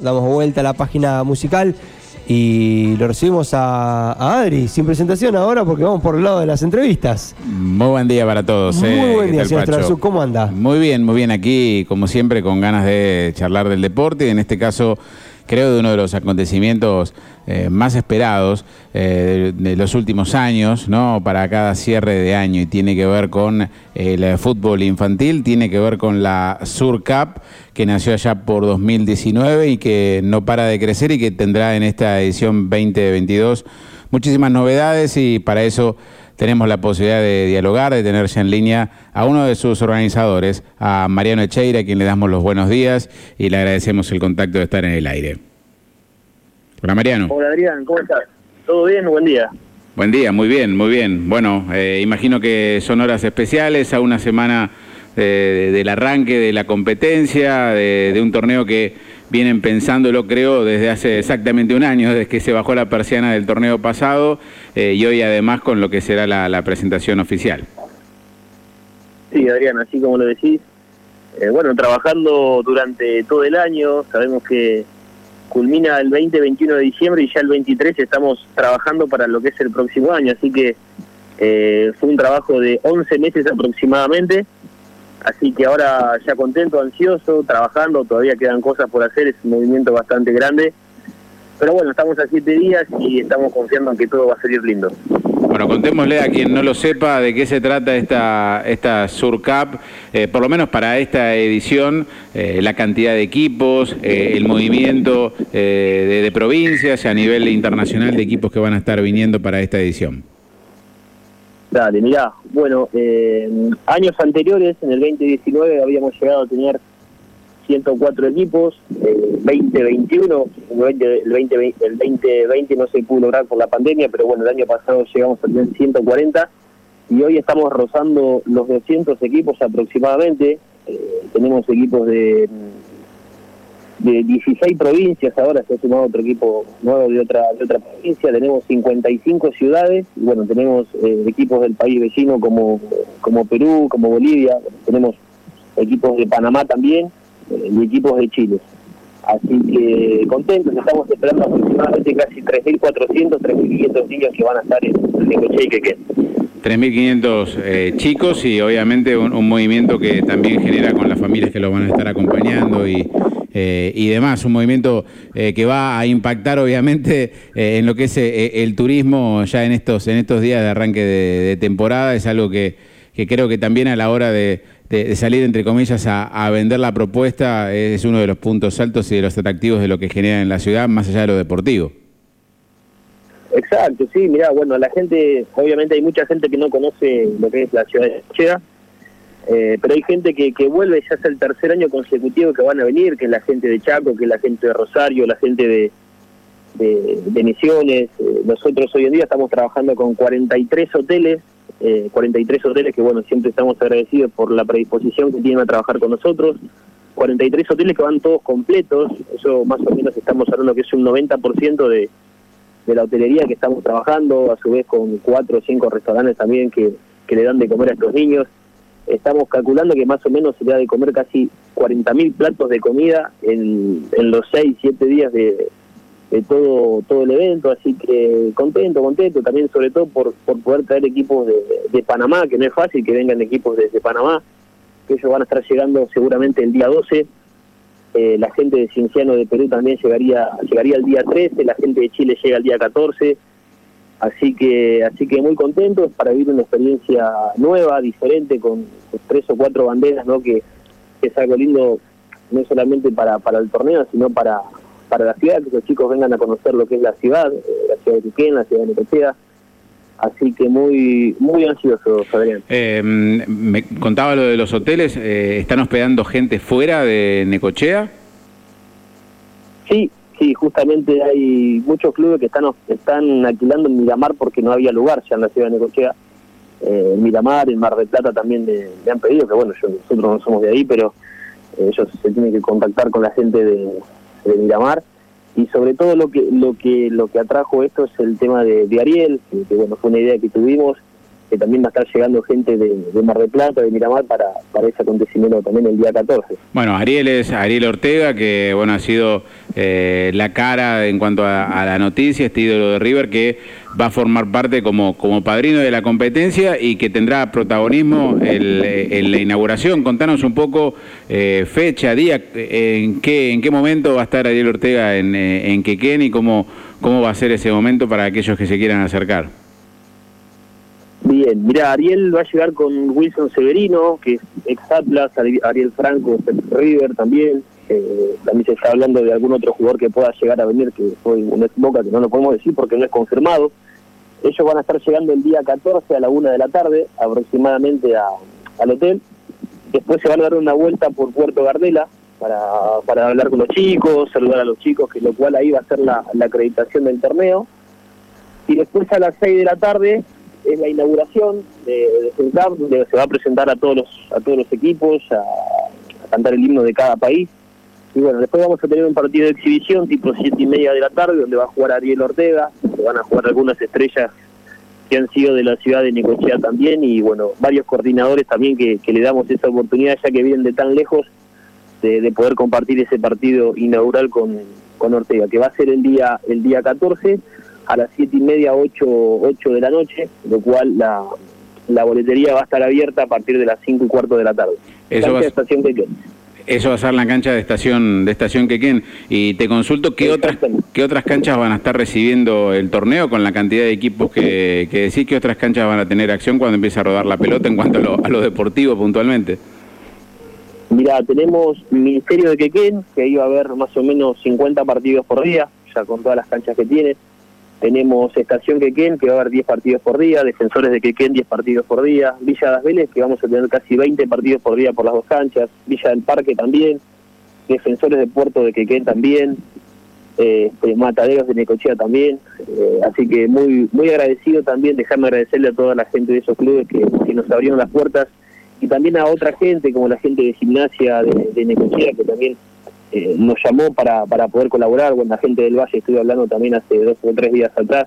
damos vuelta a la página musical y lo recibimos a, Adri, sin presentación ahora porque vamos por el lado de las entrevistas. Muy buen día para todos. Muy eh, buen día, señor ¿Cómo anda? Muy bien, muy bien. Aquí, como siempre, con ganas de charlar del deporte. En este caso, creo de uno de los acontecimientos eh, más esperados eh, de, los últimos años, ¿no? Para cada cierre de año y tiene que ver con el fútbol infantil, tiene que ver con la Sur Cup que nació allá por 2019 y que no para de crecer y que tendrá en esta edición 2022 muchísimas novedades y para eso tenemos la posibilidad de dialogar, de tener ya en línea a uno de sus organizadores, a Mariano Echeira, a quien le damos los buenos días y le agradecemos el contacto de estar en el aire. Hola Mariano. Hola Adrián, ¿cómo estás? ¿Todo bien? Buen día. Buen día, muy bien, muy bien. Bueno, eh, imagino que son horas especiales a una semana eh, del arranque de la competencia, de un torneo que vienen pensándolo, creo, desde hace exactamente un año, desde que se bajó la persiana del torneo pasado eh, y hoy además con lo que será la, presentación oficial. Sí, Adrián, así como lo decís, eh, bueno, trabajando durante todo el año, sabemos que culmina el 20-21 de diciembre y ya el 23 estamos trabajando para lo que es el próximo año, así que eh, fue un trabajo de 11 meses aproximadamente Así que ahora ya contento, ansioso, trabajando, todavía quedan cosas por hacer, es un movimiento bastante grande. Pero bueno, estamos a siete días y estamos confiando en que todo va a salir lindo. Bueno, contémosle a quien no lo sepa de qué se trata esta, esta Surcap, eh, por lo menos para esta edición, eh, la cantidad de equipos, eh, el movimiento de, de provincias a nivel internacional de equipos que van a estar viniendo para esta edición. Dale, mirá, bueno, eh, años anteriores, en el 2019, habíamos llegado a tener 104 equipos, eh, 2021, el, 2020, el 2020 no se pudo lograr por la pandemia, pero bueno, el año pasado llegamos a tener 140 y hoy estamos rozando los 200 equipos aproximadamente. Eh, tenemos equipos de de 16 provincias, ahora se ha sumado otro equipo nuevo de otra de otra provincia, tenemos 55 ciudades, y bueno, tenemos eh, equipos del país vecino como, como Perú, como Bolivia, tenemos equipos de Panamá también eh, y equipos de Chile. Así que contentos, estamos esperando aproximadamente casi 3.400, 3.500 niños que van a estar en, Necochea y Quequén. 3.500 eh, chicos y obviamente un, un, movimiento que también genera con las familias que lo van a estar acompañando y, eh, y demás. Un movimiento eh, que va a impactar obviamente eh, en lo que es el turismo ya en estos, en estos días de arranque de, temporada. Es algo que, creo que también a la hora de, salir, entre comillas, a, vender la propuesta es uno de los puntos altos y de los atractivos de lo que genera en la ciudad, más allá de lo deportivo. Exacto, sí, mira, bueno, la gente, obviamente hay mucha gente que no conoce lo que es la ciudad de Chea, eh, pero hay gente que, que vuelve, ya es el tercer año consecutivo que van a venir, que es la gente de Chaco, que es la gente de Rosario, la gente de, de, Misiones. Eh, nosotros hoy en día estamos trabajando con 43 hoteles, eh, 43 hoteles que bueno, siempre estamos agradecidos por la predisposición que tienen a trabajar con nosotros. 43 hoteles que van todos completos, eso más o menos estamos hablando que es un 90% de, de la hotelería que estamos trabajando, a su vez con 4 o 5 restaurantes también que, que le dan de comer a estos niños estamos calculando que más o menos se le da de comer casi 40.000 platos de comida en, en los 6, 7 días de, de, todo todo el evento, así que contento, contento, también sobre todo por, por poder traer equipos de, de Panamá, que no es fácil que vengan equipos desde Panamá, que ellos van a estar llegando seguramente el día 12, eh, la gente de Cienciano de Perú también llegaría llegaría el día 13, la gente de Chile llega el día 14, Así que, así que muy contentos para vivir una experiencia nueva, diferente, con, tres o cuatro banderas, ¿no? Que, es algo lindo no solamente para, para el torneo, sino para, para la ciudad, que los chicos vengan a conocer lo que es la ciudad, eh, la ciudad de Tuquén, la ciudad de Necochea. Así que muy muy ansioso, Adrián. Eh, me contaba lo de los hoteles, eh, ¿están hospedando gente fuera de Necochea? Sí, Sí, justamente hay muchos clubes que están están alquilando en Miramar porque no había lugar ya en la ciudad de Necochea. Eh, Miramar, en Mar del Plata también le, han pedido, que bueno, nosotros no somos de ahí, pero eh, ellos se tienen que contactar con la gente de, Miramar. Y sobre todo lo que lo que lo que atrajo esto es el tema de, Ariel, que, bueno fue una idea que tuvimos que también va a estar llegando gente de, Mar del Plata, de Miramar, para, para ese acontecimiento también el día 14. Bueno, Ariel es Ariel Ortega, que bueno ha sido eh, la cara en cuanto a, la noticia, este ídolo de River, que va a formar parte como, como padrino de la competencia y que tendrá protagonismo en la inauguración. Contanos un poco eh, fecha, día, en qué, en qué momento va a estar Ariel Ortega en, eh, en Quequén y cómo, cómo va a ser ese momento para aquellos que se quieran acercar. Bien, mira, Ariel va a llegar con Wilson Severino, que es ex Atlas, Ariel Franco, River también. Eh, también se está hablando de algún otro jugador que pueda llegar a venir, que fue un ex Boca, que no lo podemos decir porque no es confirmado. Ellos van a estar llegando el día 14 a la una de la tarde, aproximadamente al hotel. Después se van a dar una vuelta por Puerto Gardela para, para hablar con los chicos, saludar a los chicos, que lo cual ahí va a ser la, la acreditación del torneo. Y después a las 6 de la tarde es la inauguración de, de donde se va a presentar a todos los, a todos los equipos, a, cantar el himno de cada país. Y bueno, después vamos a tener un partido de exhibición tipo siete y media de la tarde, donde va a jugar Ariel Ortega, donde van a jugar algunas estrellas que han sido de la ciudad de Necochea también, y bueno, varios coordinadores también que, que le damos esa oportunidad, ya que vienen de tan lejos, de, de poder compartir ese partido inaugural con, con Ortega, que va a ser el día, el día 14 a las siete y media, 8, 8 de la noche, lo cual la, la boletería va a estar abierta a partir de las 5 y cuarto de la tarde. Eso va, estación eso va a ser la cancha de estación de estación Quequén. Y te consulto, ¿qué otras, ¿qué otras canchas van a estar recibiendo el torneo con la cantidad de equipos que, que decís? ¿Qué otras canchas van a tener acción cuando empiece a rodar la pelota en cuanto a lo, a lo deportivo puntualmente? Mira, tenemos Ministerio de Quequén, que iba a haber más o menos 50 partidos por día, ya con todas las canchas que tiene. Tenemos Estación Quequén, que va a haber 10 partidos por día, Defensores de Quequén, 10 partidos por día, Villa Las Vélez, que vamos a tener casi 20 partidos por día por las dos canchas, Villa del Parque también, Defensores de Puerto de Quequén también, eh, este, Mataderos de Necochea también, eh, así que muy muy agradecido también, dejarme agradecerle a toda la gente de esos clubes que, nos abrieron las puertas y también a otra gente como la gente de gimnasia de, de Necochea que también eh, nos llamó para, para poder colaborar. Bueno, la gente del Valle estuve hablando también hace dos o tres días atrás,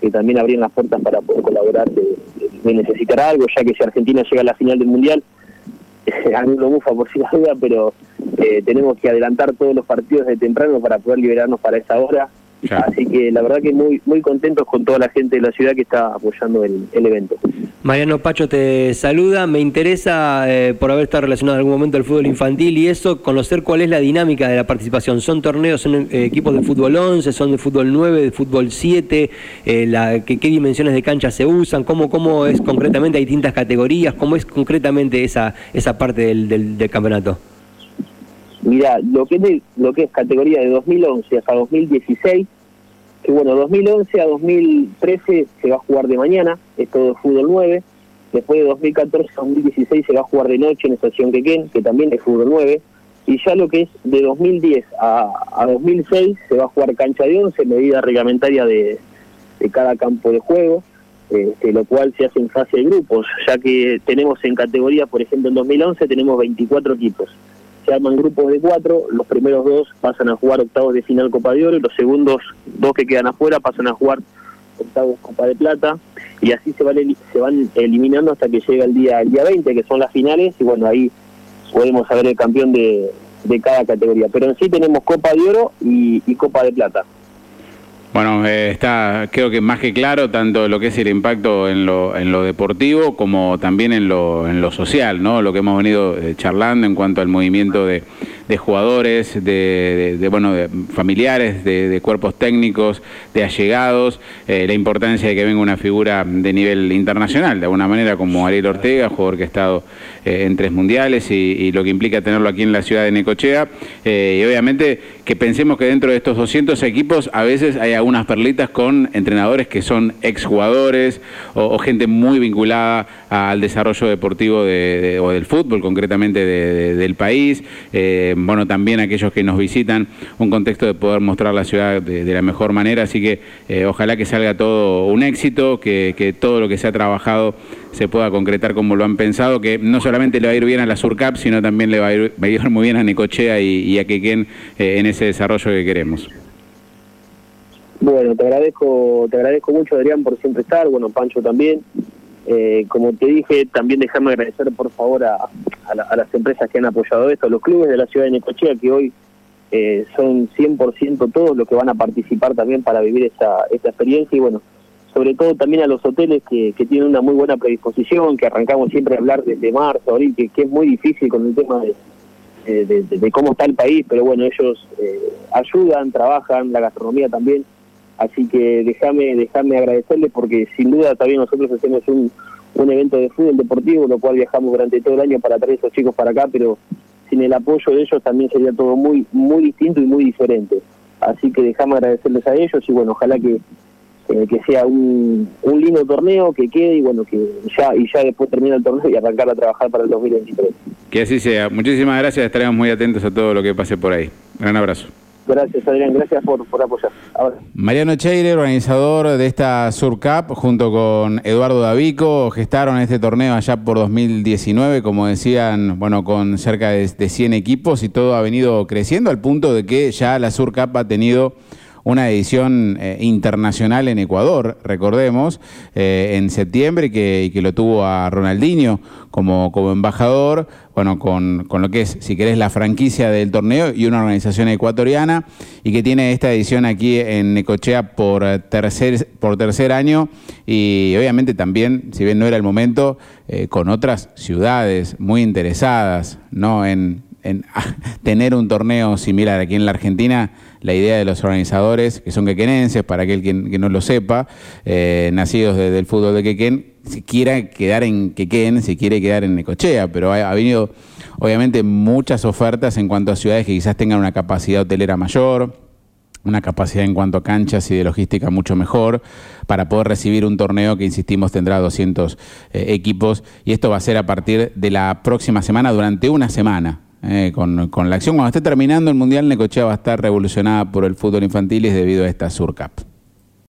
que también abrían las puertas para poder colaborar de, necesitar algo, ya que si Argentina llega a la final del Mundial, a mí lo bufa por si la duda, pero eh, tenemos que adelantar todos los partidos de temprano para poder liberarnos para esa hora Así que la verdad que muy muy contentos con toda la gente de la ciudad que está apoyando el, evento. Mariano Pacho te saluda, me interesa eh, por haber estado relacionado en algún momento al fútbol infantil y eso, conocer cuál es la dinámica de la participación. ¿Son torneos, son eh, equipos de fútbol 11, son de fútbol 9, de fútbol 7? Eh, la, ¿qué, dimensiones de cancha se usan? ¿Cómo, ¿Cómo es concretamente? ¿Hay distintas categorías? ¿Cómo es concretamente esa, esa parte del, del, campeonato? Mira, lo que es lo que es categoría de 2011 hasta 2016 que bueno, 2011 a 2013 se va a jugar de mañana, es todo fútbol 9. Después de 2014 a 2016 se va a jugar de noche en Estación Quequén, que también es fútbol 9. Y ya lo que es de 2010 a, a 2006 se va a jugar cancha de 11, medida reglamentaria de, de cada campo de juego, este, lo cual se hace en fase de grupos, ya que tenemos en categoría, por ejemplo, en 2011 tenemos 24 equipos se arman grupos de cuatro, los primeros dos pasan a jugar octavos de final Copa de Oro y los segundos dos que quedan afuera pasan a jugar octavos Copa de Plata y así se van, se van eliminando hasta que llega el día, el día 20, que son las finales, y bueno, ahí podemos saber el campeón de, de cada categoría. Pero en sí tenemos Copa de Oro y Copa de Plata. Bueno, eh, está creo que más que claro tanto lo que es el impacto en lo, en lo deportivo como también en lo, en lo social, ¿no? Lo que hemos venido eh, charlando en cuanto al movimiento de, de jugadores, de, bueno, de familiares, de, cuerpos técnicos, de allegados, eh, la importancia de que venga una figura de nivel internacional, de alguna manera como Ariel Ortega, jugador que ha estado eh, en tres mundiales y, lo que implica tenerlo aquí en la ciudad de Necochea. Eh, y obviamente que pensemos que dentro de estos 200 equipos a veces hay algunas perlitas con entrenadores que son exjugadores o, o gente muy vinculada al desarrollo deportivo de, o del fútbol concretamente del país bueno, también aquellos que nos visitan, un contexto de poder mostrar la ciudad de, la mejor manera, así que eh, ojalá que salga todo un éxito, que, todo lo que se ha trabajado se pueda concretar como lo han pensado, que no solamente le va a ir bien a la Surcap, sino también le va a ir, muy bien a Necochea y, a Quequén eh, en ese desarrollo que queremos. Bueno, te agradezco, te agradezco mucho Adrián por siempre estar, bueno Pancho también, Eh, como te dije, también déjame agradecer por favor a, las empresas que han apoyado esto, a los clubes de la ciudad de Necochea que hoy eh, son 100% todos los que van a participar también para vivir esta, esta experiencia. Y bueno, sobre todo también a los hoteles que, que tienen una muy buena predisposición, que arrancamos siempre a hablar desde marzo, abril, que, que es muy difícil con el tema de, de, cómo está el país, pero bueno, ellos eh, ayudan, trabajan, la gastronomía también, así que déjame déjame agradecerles porque sin duda también nosotros hacemos un, un evento de fútbol deportivo, lo cual viajamos durante todo el año para traer esos chicos para acá, pero sin el apoyo de ellos también sería todo muy muy distinto y muy diferente. Así que déjame agradecerles a ellos y bueno, ojalá que eh, que sea un, un, lindo torneo, que quede y bueno, que ya y ya después termina el torneo y arrancar a trabajar para el 2023. Que así sea. Muchísimas gracias, estaremos muy atentos a todo lo que pase por ahí. Gran abrazo. Gracias, Adrián. Gracias por, por apoyar. Mariano Cheire, organizador de esta Sur Cup, junto con Eduardo Davico, gestaron este torneo allá por 2019, como decían, bueno, con cerca de, de 100 equipos y todo ha venido creciendo al punto de que ya la Sur Cup ha tenido una edición eh, internacional en Ecuador, recordemos, eh, en septiembre, que, que lo tuvo a Ronaldinho como, como embajador, bueno, con, con, lo que es, si querés, la franquicia del torneo y una organización ecuatoriana, y que tiene esta edición aquí en Necochea por tercer, por tercer año, y obviamente también, si bien no era el momento, eh, con otras ciudades muy interesadas, ¿no? En, en tener un torneo similar aquí en la Argentina, la idea de los organizadores, que son quequenenses, para aquel que, no lo sepa, eh, nacidos desde el fútbol de Quequén, si quiera quedar en Quequén, si quiere quedar en Necochea, pero ha, venido obviamente muchas ofertas en cuanto a ciudades que quizás tengan una capacidad hotelera mayor, una capacidad en cuanto a canchas y de logística mucho mejor para poder recibir un torneo que, insistimos, tendrá 200 eh, equipos y esto va a ser a partir de la próxima semana, durante una semana. Eh, con, con, la acción. Cuando esté terminando el Mundial, Necochea va a estar revolucionada por el fútbol infantil y debido a esta Surcap.